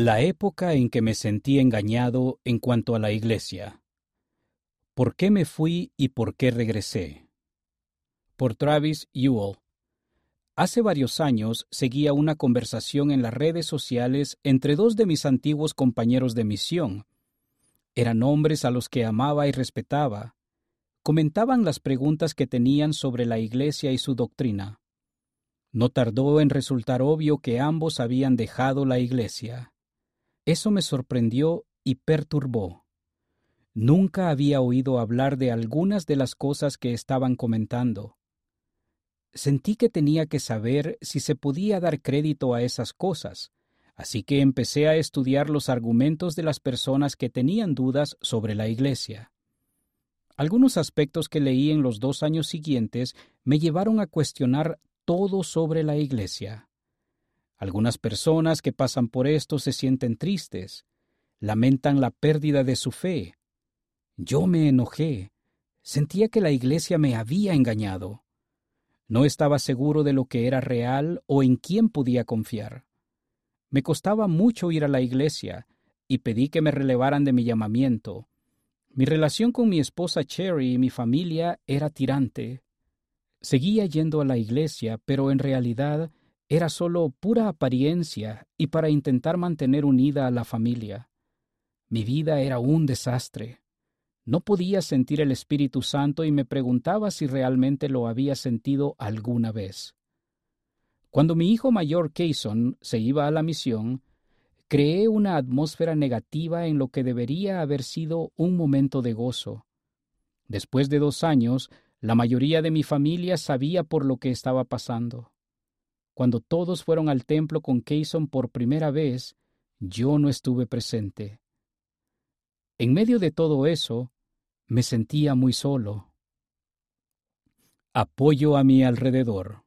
La época en que me sentí engañado en cuanto a la Iglesia. ¿Por qué me fui y por qué regresé? Por Travis Ewell. Hace varios años seguía una conversación en las redes sociales entre dos de mis antiguos compañeros de misión. Eran hombres a los que amaba y respetaba. Comentaban las preguntas que tenían sobre la Iglesia y su doctrina. No tardó en resultar obvio que ambos habían dejado la Iglesia. Eso me sorprendió y perturbó. Nunca había oído hablar de algunas de las cosas que estaban comentando. Sentí que tenía que saber si se podía dar crédito a esas cosas, así que empecé a estudiar los argumentos de las personas que tenían dudas sobre la Iglesia. Algunos aspectos que leí en los dos años siguientes me llevaron a cuestionar todo sobre la Iglesia. Algunas personas que pasan por esto se sienten tristes, lamentan la pérdida de su fe. Yo me enojé, sentía que la iglesia me había engañado. No estaba seguro de lo que era real o en quién podía confiar. Me costaba mucho ir a la iglesia y pedí que me relevaran de mi llamamiento. Mi relación con mi esposa Cherry y mi familia era tirante. Seguía yendo a la iglesia, pero en realidad era solo pura apariencia y para intentar mantener unida a la familia. Mi vida era un desastre. No podía sentir el Espíritu Santo y me preguntaba si realmente lo había sentido alguna vez. Cuando mi hijo mayor Cason se iba a la misión, creé una atmósfera negativa en lo que debería haber sido un momento de gozo. Después de dos años, la mayoría de mi familia sabía por lo que estaba pasando. Cuando todos fueron al templo con Cason por primera vez, yo no estuve presente. En medio de todo eso, me sentía muy solo. Apoyo a mi alrededor.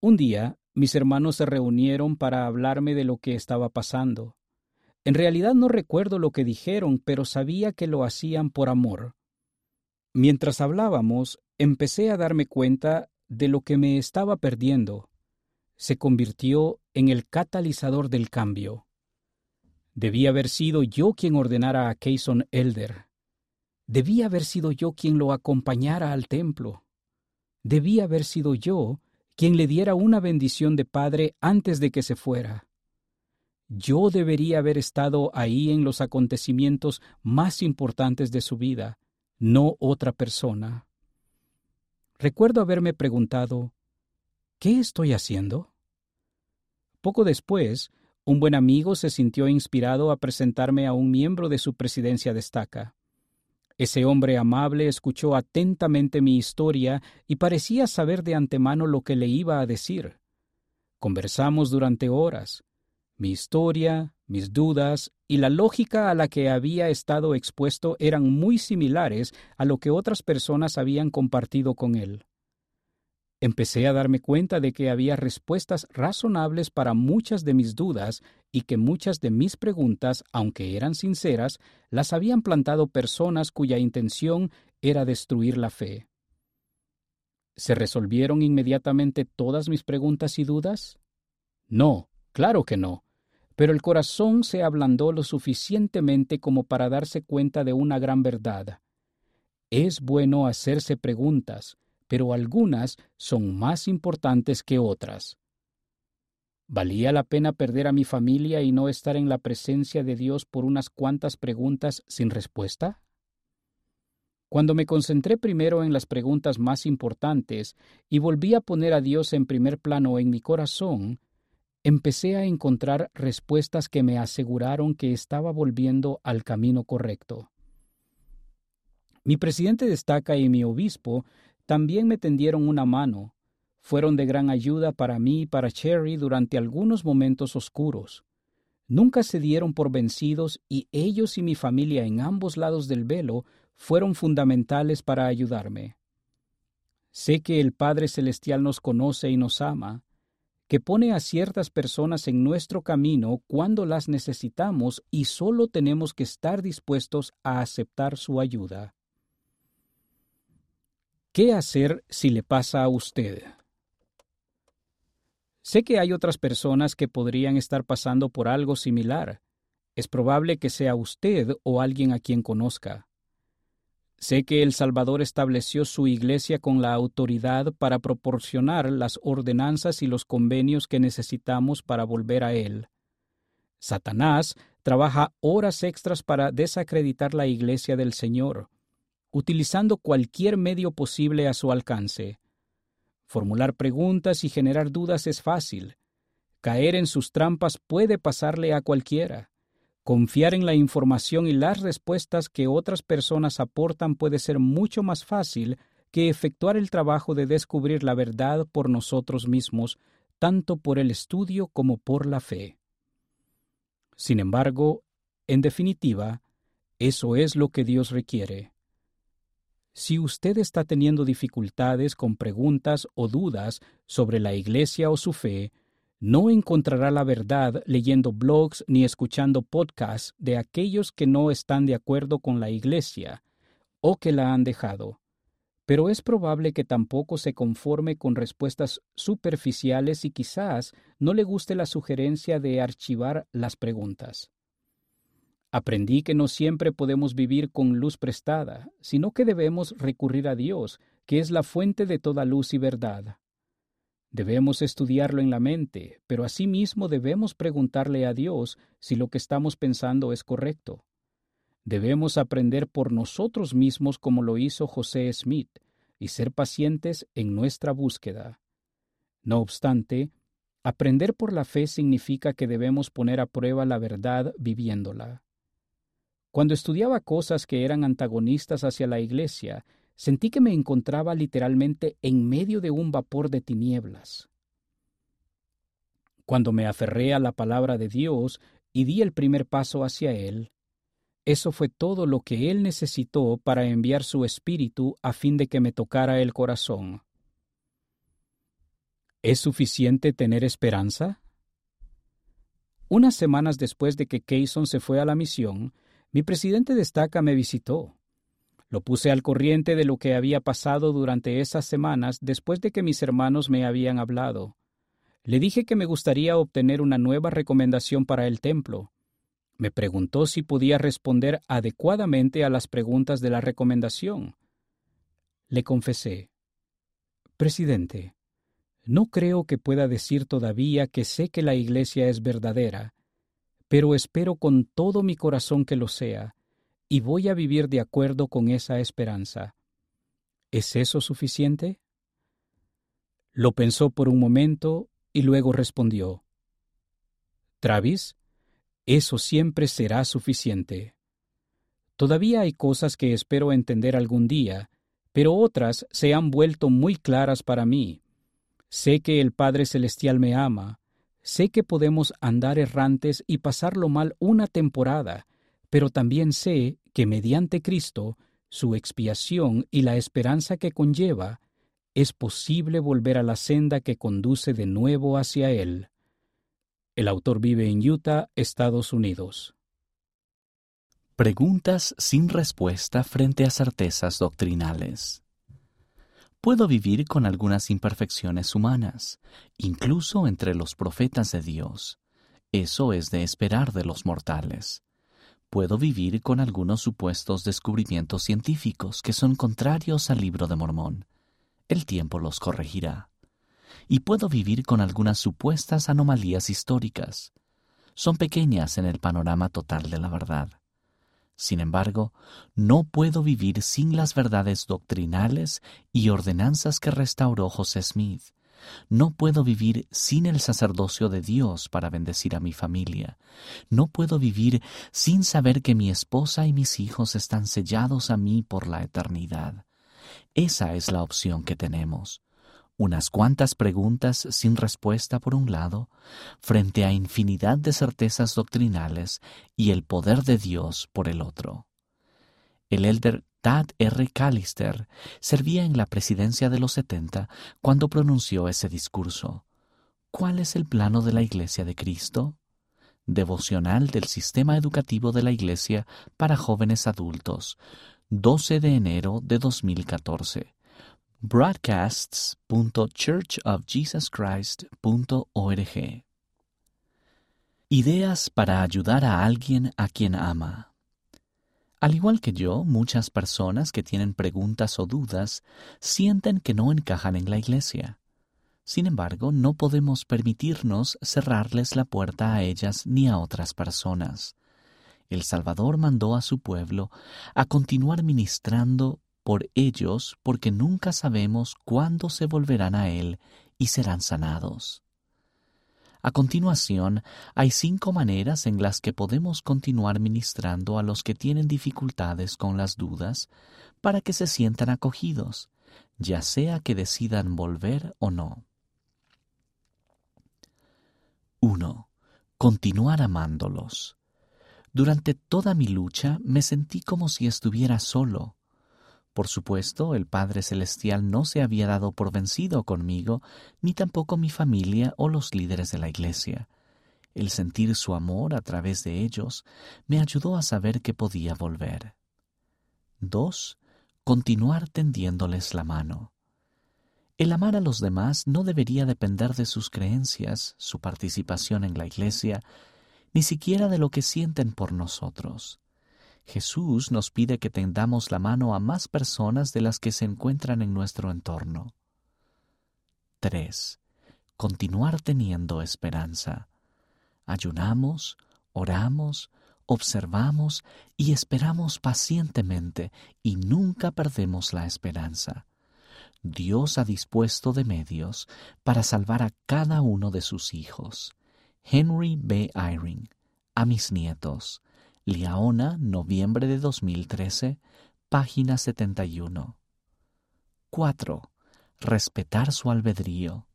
Un día, mis hermanos se reunieron para hablarme de lo que estaba pasando. En realidad no recuerdo lo que dijeron, pero sabía que lo hacían por amor. Mientras hablábamos, empecé a darme cuenta de lo que me estaba perdiendo se convirtió en el catalizador del cambio. Debía haber sido yo quien ordenara a Cason Elder. Debía haber sido yo quien lo acompañara al templo. Debía haber sido yo quien le diera una bendición de padre antes de que se fuera. Yo debería haber estado ahí en los acontecimientos más importantes de su vida, no otra persona. Recuerdo haberme preguntado, ¿Qué estoy haciendo? Poco después, un buen amigo se sintió inspirado a presentarme a un miembro de su presidencia destaca. Ese hombre amable escuchó atentamente mi historia y parecía saber de antemano lo que le iba a decir. Conversamos durante horas. Mi historia, mis dudas y la lógica a la que había estado expuesto eran muy similares a lo que otras personas habían compartido con él. Empecé a darme cuenta de que había respuestas razonables para muchas de mis dudas y que muchas de mis preguntas, aunque eran sinceras, las habían plantado personas cuya intención era destruir la fe. ¿Se resolvieron inmediatamente todas mis preguntas y dudas? No, claro que no, pero el corazón se ablandó lo suficientemente como para darse cuenta de una gran verdad. Es bueno hacerse preguntas, pero algunas son más importantes que otras. ¿Valía la pena perder a mi familia y no estar en la presencia de Dios por unas cuantas preguntas sin respuesta? Cuando me concentré primero en las preguntas más importantes y volví a poner a Dios en primer plano en mi corazón, empecé a encontrar respuestas que me aseguraron que estaba volviendo al camino correcto. Mi presidente destaca y mi obispo también me tendieron una mano. Fueron de gran ayuda para mí y para Cherry durante algunos momentos oscuros. Nunca se dieron por vencidos y ellos y mi familia en ambos lados del velo fueron fundamentales para ayudarme. Sé que el Padre Celestial nos conoce y nos ama, que pone a ciertas personas en nuestro camino cuando las necesitamos y solo tenemos que estar dispuestos a aceptar su ayuda. ¿Qué hacer si le pasa a usted? Sé que hay otras personas que podrían estar pasando por algo similar. Es probable que sea usted o alguien a quien conozca. Sé que el Salvador estableció su iglesia con la autoridad para proporcionar las ordenanzas y los convenios que necesitamos para volver a Él. Satanás trabaja horas extras para desacreditar la iglesia del Señor, utilizando cualquier medio posible a su alcance. Formular preguntas y generar dudas es fácil. Caer en sus trampas puede pasarle a cualquiera. Confiar en la información y las respuestas que otras personas aportan puede ser mucho más fácil que efectuar el trabajo de descubrir la verdad por nosotros mismos, tanto por el estudio como por la fe. Sin embargo, en definitiva, eso es lo que Dios requiere. Si usted está teniendo dificultades con preguntas o dudas sobre la Iglesia o su fe, no encontrará la verdad leyendo blogs ni escuchando podcasts de aquellos que no están de acuerdo con la Iglesia o que la han dejado. Pero es probable que tampoco se conforme con respuestas superficiales y quizás no le guste la sugerencia de archivar las preguntas. Aprendí que no siempre podemos vivir con luz prestada, sino que debemos recurrir a Dios, que es la fuente de toda luz y verdad. Debemos estudiarlo en la mente, pero asimismo debemos preguntarle a Dios si lo que estamos pensando es correcto. Debemos aprender por nosotros mismos como lo hizo José Smith y ser pacientes en nuestra búsqueda. No obstante, aprender por la fe significa que debemos poner a prueba la verdad viviéndola. Cuando estudiaba cosas que eran antagonistas hacia la Iglesia, sentí que me encontraba literalmente en medio de un vapor de tinieblas. Cuando me aferré a la palabra de Dios y di el primer paso hacia Él, eso fue todo lo que Él necesitó para enviar su espíritu a fin de que me tocara el corazón. ¿Es suficiente tener esperanza? Unas semanas después de que Kayson se fue a la misión, mi presidente de estaca me visitó. Lo puse al corriente de lo que había pasado durante esas semanas después de que mis hermanos me habían hablado. Le dije que me gustaría obtener una nueva recomendación para el templo. Me preguntó si podía responder adecuadamente a las preguntas de la recomendación. Le confesé, Presidente, no creo que pueda decir todavía que sé que la Iglesia es verdadera, pero espero con todo mi corazón que lo sea, y voy a vivir de acuerdo con esa esperanza. ¿Es eso suficiente? Lo pensó por un momento y luego respondió. Travis, eso siempre será suficiente. Todavía hay cosas que espero entender algún día, pero otras se han vuelto muy claras para mí. Sé que el Padre Celestial me ama, sé que podemos andar errantes y pasarlo mal una temporada, pero también sé que mediante Cristo, su expiación y la esperanza que conlleva, es posible volver a la senda que conduce de nuevo hacia Él. El autor vive en Utah, Estados Unidos. Preguntas sin respuesta frente a certezas doctrinales. Puedo vivir con algunas imperfecciones humanas, incluso entre los profetas de Dios. Eso es de esperar de los mortales puedo vivir con algunos supuestos descubrimientos científicos que son contrarios al libro de Mormón. El tiempo los corregirá. Y puedo vivir con algunas supuestas anomalías históricas. Son pequeñas en el panorama total de la verdad. Sin embargo, no puedo vivir sin las verdades doctrinales y ordenanzas que restauró José Smith no puedo vivir sin el sacerdocio de Dios para bendecir a mi familia. No puedo vivir sin saber que mi esposa y mis hijos están sellados a mí por la eternidad. Esa es la opción que tenemos. Unas cuantas preguntas sin respuesta por un lado, frente a infinidad de certezas doctrinales y el poder de Dios por el otro. El elder Tad R. Callister servía en la presidencia de los 70 cuando pronunció ese discurso. ¿Cuál es el plano de la Iglesia de Cristo? Devocional del Sistema Educativo de la Iglesia para Jóvenes Adultos, 12 de enero de 2014. broadcasts.churchofjesuschrist.org Ideas para ayudar a alguien a quien ama. Al igual que yo, muchas personas que tienen preguntas o dudas sienten que no encajan en la iglesia. Sin embargo, no podemos permitirnos cerrarles la puerta a ellas ni a otras personas. El Salvador mandó a su pueblo a continuar ministrando por ellos porque nunca sabemos cuándo se volverán a Él y serán sanados. A continuación, hay cinco maneras en las que podemos continuar ministrando a los que tienen dificultades con las dudas para que se sientan acogidos, ya sea que decidan volver o no. 1. Continuar amándolos. Durante toda mi lucha me sentí como si estuviera solo, por supuesto, el Padre Celestial no se había dado por vencido conmigo, ni tampoco mi familia o los líderes de la Iglesia. El sentir su amor a través de ellos me ayudó a saber que podía volver. 2. Continuar tendiéndoles la mano. El amar a los demás no debería depender de sus creencias, su participación en la Iglesia, ni siquiera de lo que sienten por nosotros. Jesús nos pide que tendamos la mano a más personas de las que se encuentran en nuestro entorno. 3. Continuar teniendo esperanza. Ayunamos, oramos, observamos y esperamos pacientemente y nunca perdemos la esperanza. Dios ha dispuesto de medios para salvar a cada uno de sus hijos. Henry B. Eyring, a mis nietos, Liaona, noviembre de 2013, página 71. 4. Respetar su albedrío.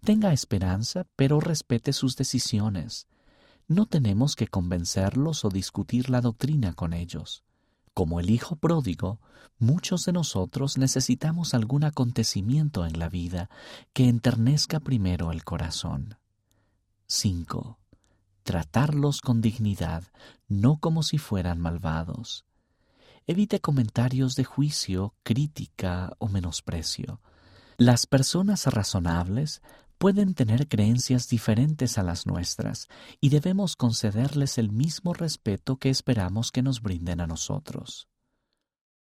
Tenga esperanza, pero respete sus decisiones. No tenemos que convencerlos o discutir la doctrina con ellos. Como el Hijo pródigo, muchos de nosotros necesitamos algún acontecimiento en la vida que enternezca primero el corazón. 5 tratarlos con dignidad, no como si fueran malvados. Evite comentarios de juicio, crítica o menosprecio. Las personas razonables pueden tener creencias diferentes a las nuestras y debemos concederles el mismo respeto que esperamos que nos brinden a nosotros.